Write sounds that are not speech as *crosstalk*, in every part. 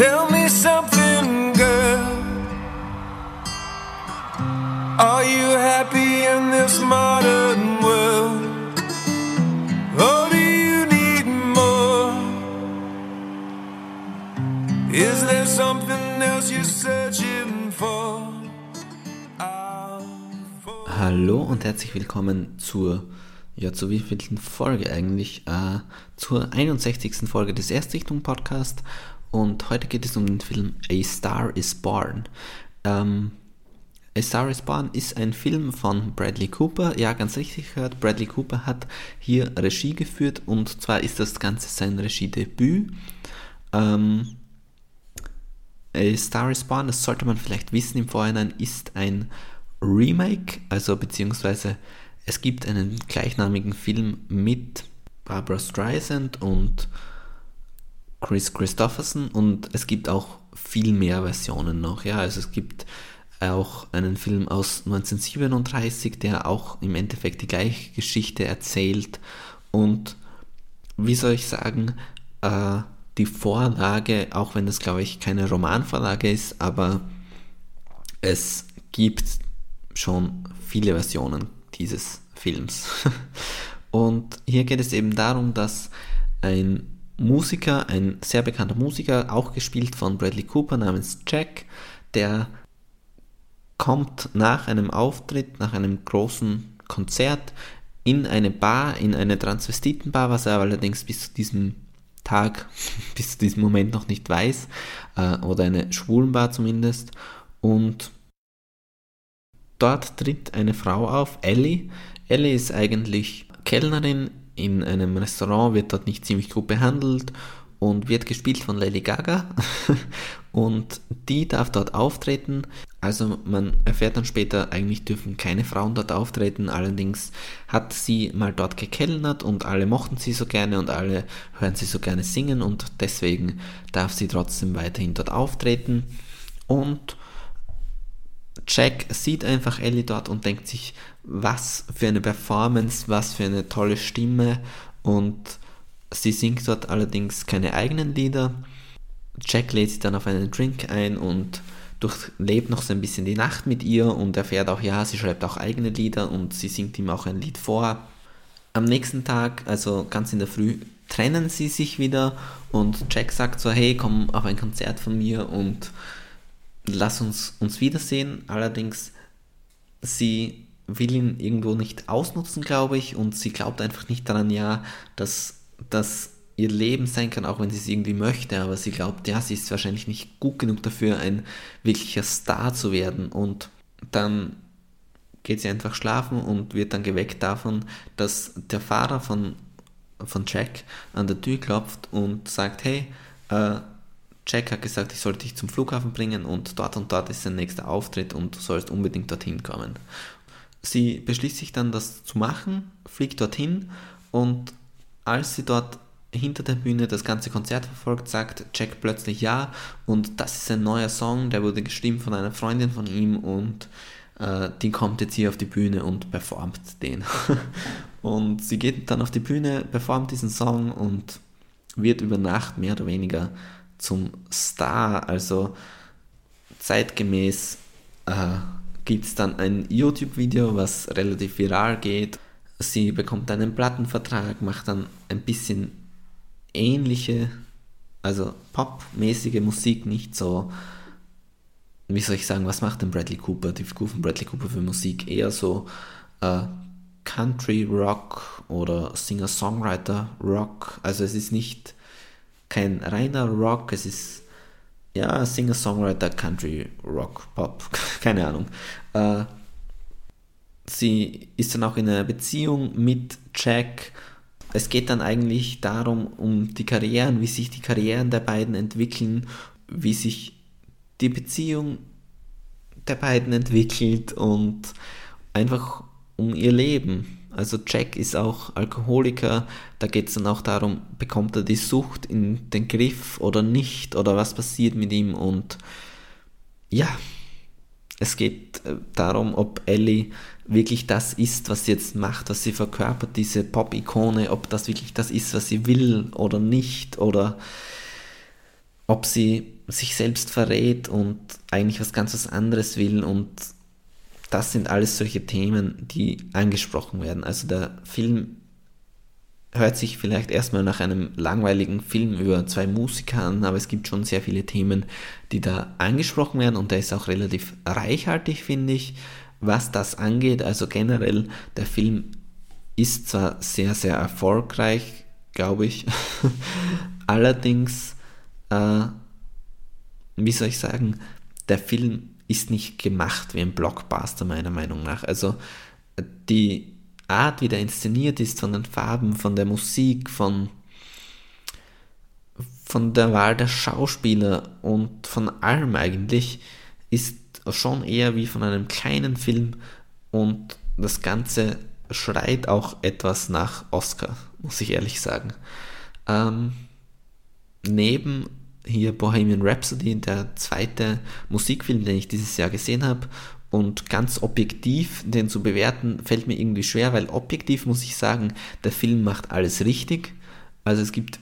Tell me something, girl. Are you happy in this modern world? Or do you need more? Is there something else you're searching for? Hallo und herzlich willkommen zur, ja, zur wievielten Folge eigentlich? Äh, zur 61. Folge des Erstrichtung Podcast und heute geht es um den Film A Star is Born. Ähm, A Star is Born ist ein Film von Bradley Cooper. Ja, ganz richtig gehört. Bradley Cooper hat hier Regie geführt und zwar ist das Ganze sein Regiedebüt. Ähm, A Star is Born, das sollte man vielleicht wissen im Vorhinein, ist ein Remake, also beziehungsweise es gibt einen gleichnamigen Film mit Barbara Streisand und Chris Christopherson und es gibt auch viel mehr Versionen noch. Ja, also es gibt auch einen Film aus 1937, der auch im Endeffekt die gleiche Geschichte erzählt und wie soll ich sagen, äh, die Vorlage, auch wenn das glaube ich keine Romanvorlage ist, aber es gibt schon viele Versionen dieses Films. *laughs* Und hier geht es eben darum, dass ein Musiker, ein sehr bekannter Musiker, auch gespielt von Bradley Cooper namens Jack, der kommt nach einem Auftritt, nach einem großen Konzert in eine Bar, in eine Transvestitenbar, was er allerdings bis zu diesem Tag, *laughs* bis zu diesem Moment noch nicht weiß, äh, oder eine Schwulenbar zumindest. Und dort tritt eine Frau auf, Ellie. Ellie ist eigentlich Kellnerin in einem Restaurant, wird dort nicht ziemlich gut behandelt und wird gespielt von Lady Gaga. *laughs* Und die darf dort auftreten. Also man erfährt dann später, eigentlich dürfen keine Frauen dort auftreten, allerdings hat sie mal dort gekellnert und alle mochten sie so gerne und alle hören sie so gerne singen und deswegen darf sie trotzdem weiterhin dort auftreten. Und Jack sieht einfach Ellie dort und denkt sich, was für eine Performance, was für eine tolle Stimme und sie singt dort allerdings keine eigenen Lieder. Jack lädt sie dann auf einen Drink ein und durchlebt noch so ein bisschen die Nacht mit ihr und erfährt auch, ja, sie schreibt auch eigene Lieder und sie singt ihm auch ein Lied vor. Am nächsten Tag, also ganz in der Früh, trennen sie sich wieder und Jack sagt so, hey, komm auf ein Konzert von mir und lass uns uns wiedersehen. Allerdings, sie will ihn irgendwo nicht ausnutzen, glaube ich, und sie glaubt einfach nicht daran, ja, dass das ihr Leben sein kann, auch wenn sie es irgendwie möchte, aber sie glaubt, ja, sie ist wahrscheinlich nicht gut genug dafür, ein wirklicher Star zu werden. Und dann geht sie einfach schlafen und wird dann geweckt davon, dass der Fahrer von, von Jack an der Tür klopft und sagt, hey, äh, Jack hat gesagt, ich sollte dich zum Flughafen bringen und dort und dort ist sein nächster Auftritt und du sollst unbedingt dorthin kommen. Sie beschließt sich dann, das zu machen, fliegt dorthin und als sie dort hinter der Bühne das ganze Konzert verfolgt, sagt Jack plötzlich ja und das ist ein neuer Song, der wurde geschrieben von einer Freundin von ihm und äh, die kommt jetzt hier auf die Bühne und performt den. *laughs* und sie geht dann auf die Bühne, performt diesen Song und wird über Nacht mehr oder weniger zum Star. Also zeitgemäß äh, gibt es dann ein YouTube-Video, was relativ viral geht. Sie bekommt einen Plattenvertrag, macht dann ein bisschen ähnliche, also popmäßige Musik, nicht so, wie soll ich sagen, was macht denn Bradley Cooper, die Figur von Bradley Cooper für Musik? Eher so äh, Country Rock oder Singer-Songwriter Rock. Also es ist nicht kein reiner Rock, es ist ja Singer-Songwriter, Country, Rock, Pop, *laughs* keine Ahnung. Äh, sie ist dann auch in einer Beziehung mit Jack. Es geht dann eigentlich darum, um die Karrieren, wie sich die Karrieren der beiden entwickeln, wie sich die Beziehung der beiden entwickelt und einfach um ihr Leben. Also Jack ist auch Alkoholiker, da geht es dann auch darum, bekommt er die Sucht in den Griff oder nicht? Oder was passiert mit ihm? Und ja, es geht äh, darum, ob Ellie wirklich das ist, was sie jetzt macht, was sie verkörpert, diese Pop-Ikone, ob das wirklich das ist, was sie will oder nicht. Oder ob sie sich selbst verrät und eigentlich was ganz was anderes will. Und das sind alles solche Themen, die angesprochen werden. Also der Film hört sich vielleicht erstmal nach einem langweiligen Film über zwei Musiker an, aber es gibt schon sehr viele Themen, die da angesprochen werden und der ist auch relativ reichhaltig, finde ich, was das angeht. Also generell, der Film ist zwar sehr, sehr erfolgreich, glaube ich, *laughs* allerdings, äh, wie soll ich sagen, der Film ist nicht gemacht wie ein Blockbuster meiner Meinung nach. Also die Art, wie der inszeniert ist, von den Farben, von der Musik, von, von der Wahl der Schauspieler und von allem eigentlich, ist schon eher wie von einem kleinen Film und das Ganze schreit auch etwas nach Oscar, muss ich ehrlich sagen. Ähm, neben hier Bohemian Rhapsody, der zweite Musikfilm, den ich dieses Jahr gesehen habe, und ganz objektiv den zu bewerten, fällt mir irgendwie schwer, weil objektiv muss ich sagen, der Film macht alles richtig. Also es gibt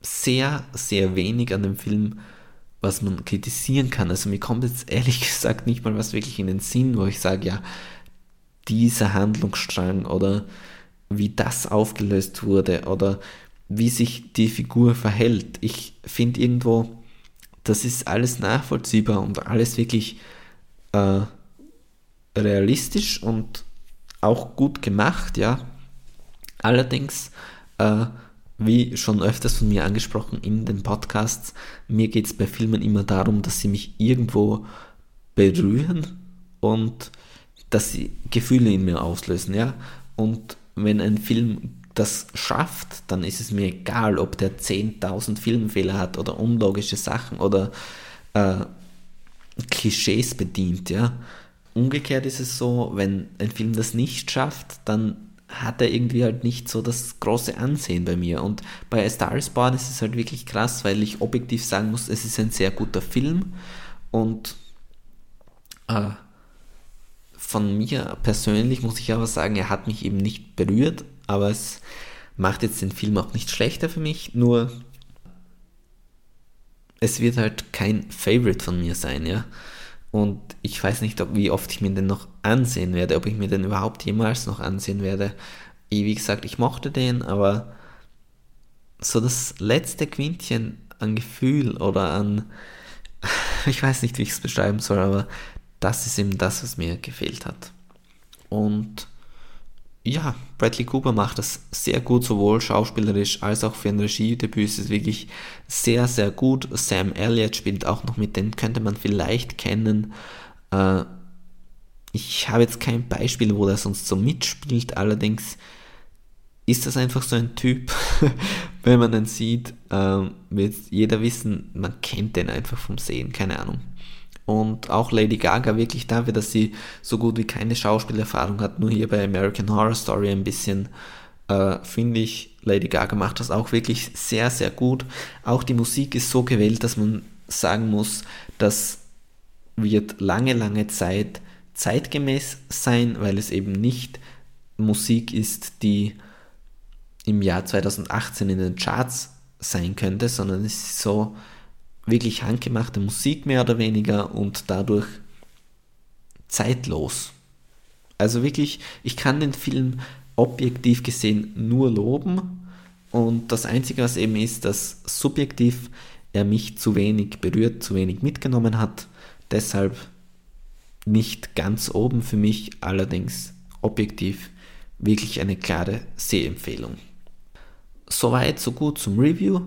sehr, sehr wenig an dem Film, was man kritisieren kann. Also mir kommt jetzt ehrlich *laughs* gesagt nicht mal was wirklich in den Sinn, wo ich sage, ja, dieser Handlungsstrang oder wie das aufgelöst wurde oder wie sich die Figur verhält. Ich finde irgendwo, das ist alles nachvollziehbar und alles wirklich äh, realistisch und auch gut gemacht, ja. Allerdings, äh, wie schon öfters von mir angesprochen in den Podcasts, mir geht es bei Filmen immer darum, dass sie mich irgendwo berühren und dass sie Gefühle in mir auslösen, ja. Und wenn ein Film das schafft, dann ist es mir egal, ob der 10.000 Filmfehler hat oder unlogische Sachen oder äh, Klischees bedient, ja. Umgekehrt ist es so, wenn ein Film das nicht schafft, dann hat er irgendwie halt nicht so das große Ansehen bei mir. Und bei A Star is Born ist es halt wirklich krass, weil ich objektiv sagen muss, es ist ein sehr guter Film und äh, von mir persönlich muss ich aber sagen, er hat mich eben nicht berührt, aber es macht jetzt den Film auch nicht schlechter für mich, nur es wird halt kein Favorite von mir sein, ja. Und ich weiß nicht, ob, wie oft ich mir den noch ansehen werde, ob ich mir den überhaupt jemals noch ansehen werde. Wie gesagt, ich mochte den, aber so das letzte Quintchen an Gefühl oder an, *laughs* ich weiß nicht, wie ich es beschreiben soll, aber das ist eben das, was mir gefehlt hat. Und ja, Bradley Cooper macht das sehr gut, sowohl schauspielerisch als auch für ein Regiedebüt ist es wirklich sehr, sehr gut. Sam Elliott spielt auch noch mit, den könnte man vielleicht kennen. Äh, ich habe jetzt kein Beispiel, wo der sonst so mitspielt, allerdings ist das einfach so ein Typ, *laughs* wenn man den sieht, äh, wird jeder wissen, man kennt den einfach vom Sehen, keine Ahnung. Und auch Lady Gaga wirklich dafür, dass sie so gut wie keine Schauspielerfahrung hat, nur hier bei American Horror Story ein bisschen, äh, finde ich, Lady Gaga macht das auch wirklich sehr, sehr gut. Auch die Musik ist so gewählt, dass man sagen muss, das wird lange, lange Zeit zeitgemäß sein, weil es eben nicht Musik ist, die im Jahr 2018 in den Charts sein könnte, sondern es ist so wirklich handgemachte Musik mehr oder weniger und dadurch zeitlos. Also wirklich, ich kann den Film objektiv gesehen nur loben und das Einzige, was eben ist, dass subjektiv er mich zu wenig berührt, zu wenig mitgenommen hat. Deshalb nicht ganz oben für mich, allerdings objektiv wirklich eine klare Sehempfehlung. Soweit, so gut zum Review.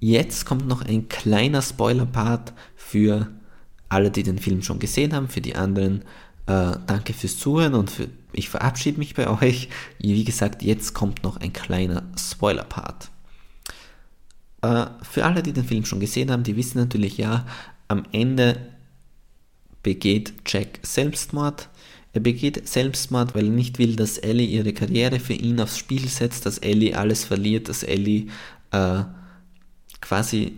Jetzt kommt noch ein kleiner Spoiler-Part für alle, die den Film schon gesehen haben. Für die anderen äh, danke fürs Zuhören und für, ich verabschiede mich bei euch. Wie gesagt, jetzt kommt noch ein kleiner Spoiler-Part. Äh, für alle, die den Film schon gesehen haben, die wissen natürlich ja, am Ende begeht Jack Selbstmord. Er begeht Selbstmord, weil er nicht will, dass Ellie ihre Karriere für ihn aufs Spiel setzt, dass Ellie alles verliert, dass Ellie äh, quasi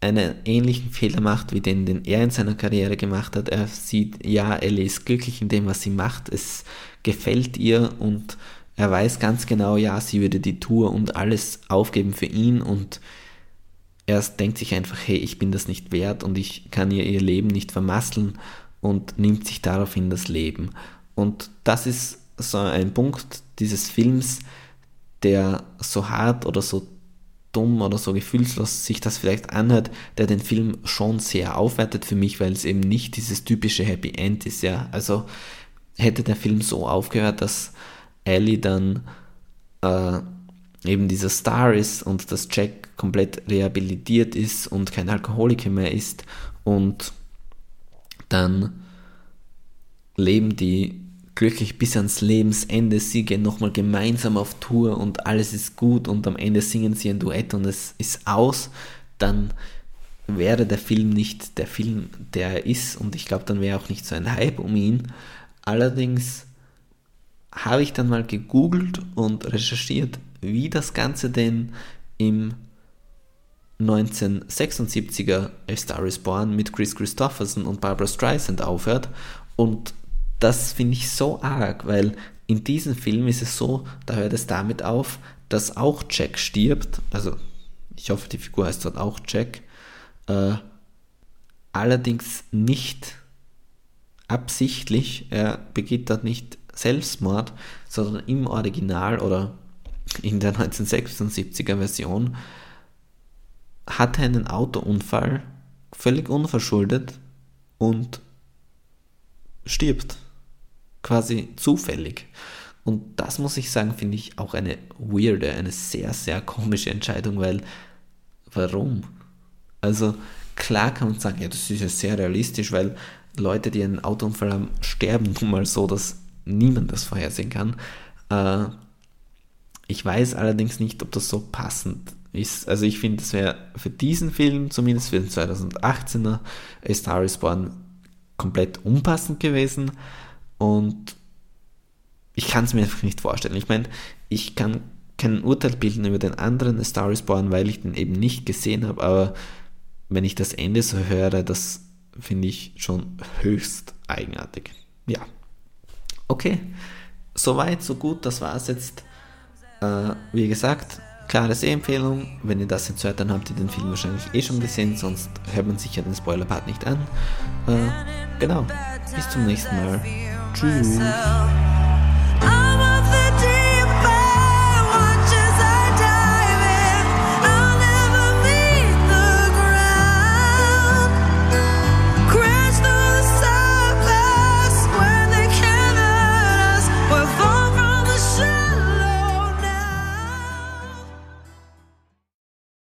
einen ähnlichen Fehler macht, wie den, den er in seiner Karriere gemacht hat. Er sieht, ja, Ellie ist glücklich in dem, was sie macht. Es gefällt ihr und er weiß ganz genau, ja, sie würde die Tour und alles aufgeben für ihn und er denkt sich einfach, hey, ich bin das nicht wert und ich kann ihr ihr Leben nicht vermasseln und nimmt sich daraufhin das Leben. Und das ist so ein Punkt dieses Films, der so hart oder so dumm oder so gefühlslos sich das vielleicht anhört, der den Film schon sehr aufwertet für mich, weil es eben nicht dieses typische Happy End ist, ja. Also hätte der Film so aufgehört, dass Ellie dann äh, eben dieser Star ist und dass Jack komplett rehabilitiert ist und kein Alkoholiker mehr ist und dann leben die glücklich bis ans Lebensende. Sie gehen nochmal gemeinsam auf Tour und alles ist gut und am Ende singen sie ein Duett und es ist aus, dann wäre der Film nicht der Film, der er ist und ich glaube, dann wäre auch nicht so ein Hype um ihn. Allerdings habe ich dann mal gegoogelt und recherchiert, wie das Ganze denn im 1976er A Star is Born mit Chris Christopherson und Barbara Streisand aufhört und das finde ich so arg, weil in diesem Film ist es so, da hört es damit auf, dass auch Jack stirbt. Also ich hoffe, die Figur heißt dort auch Jack. Äh, allerdings nicht absichtlich. Er begeht dort nicht Selbstmord, sondern im Original oder in der 1976er Version hat er einen Autounfall völlig unverschuldet und stirbt quasi zufällig. Und das muss ich sagen, finde ich auch eine weirde, eine sehr, sehr komische Entscheidung, weil warum? Also klar kann man sagen, ja, das ist ja sehr realistisch, weil Leute, die einen Autounfall haben, sterben nun mal so, dass niemand das vorhersehen kann. Äh, ich weiß allerdings nicht, ob das so passend ist. Also ich finde, das wäre für diesen Film, zumindest für den 2018er A Star is Born, komplett unpassend gewesen. Und ich kann es mir einfach nicht vorstellen. Ich meine, ich kann kein Urteil bilden über den anderen A Star is Born, weil ich den eben nicht gesehen habe, aber wenn ich das Ende so höre, das finde ich schon höchst eigenartig. Ja. Okay. Soweit, so gut, das war es jetzt. Äh, wie gesagt, klare Sehempfehlung. Wenn ihr das jetzt hört, dann habt ihr den Film wahrscheinlich eh schon gesehen, sonst hört man sich ja den Spoiler-Part nicht an. Äh, genau. Bis zum nächsten Mal. dream.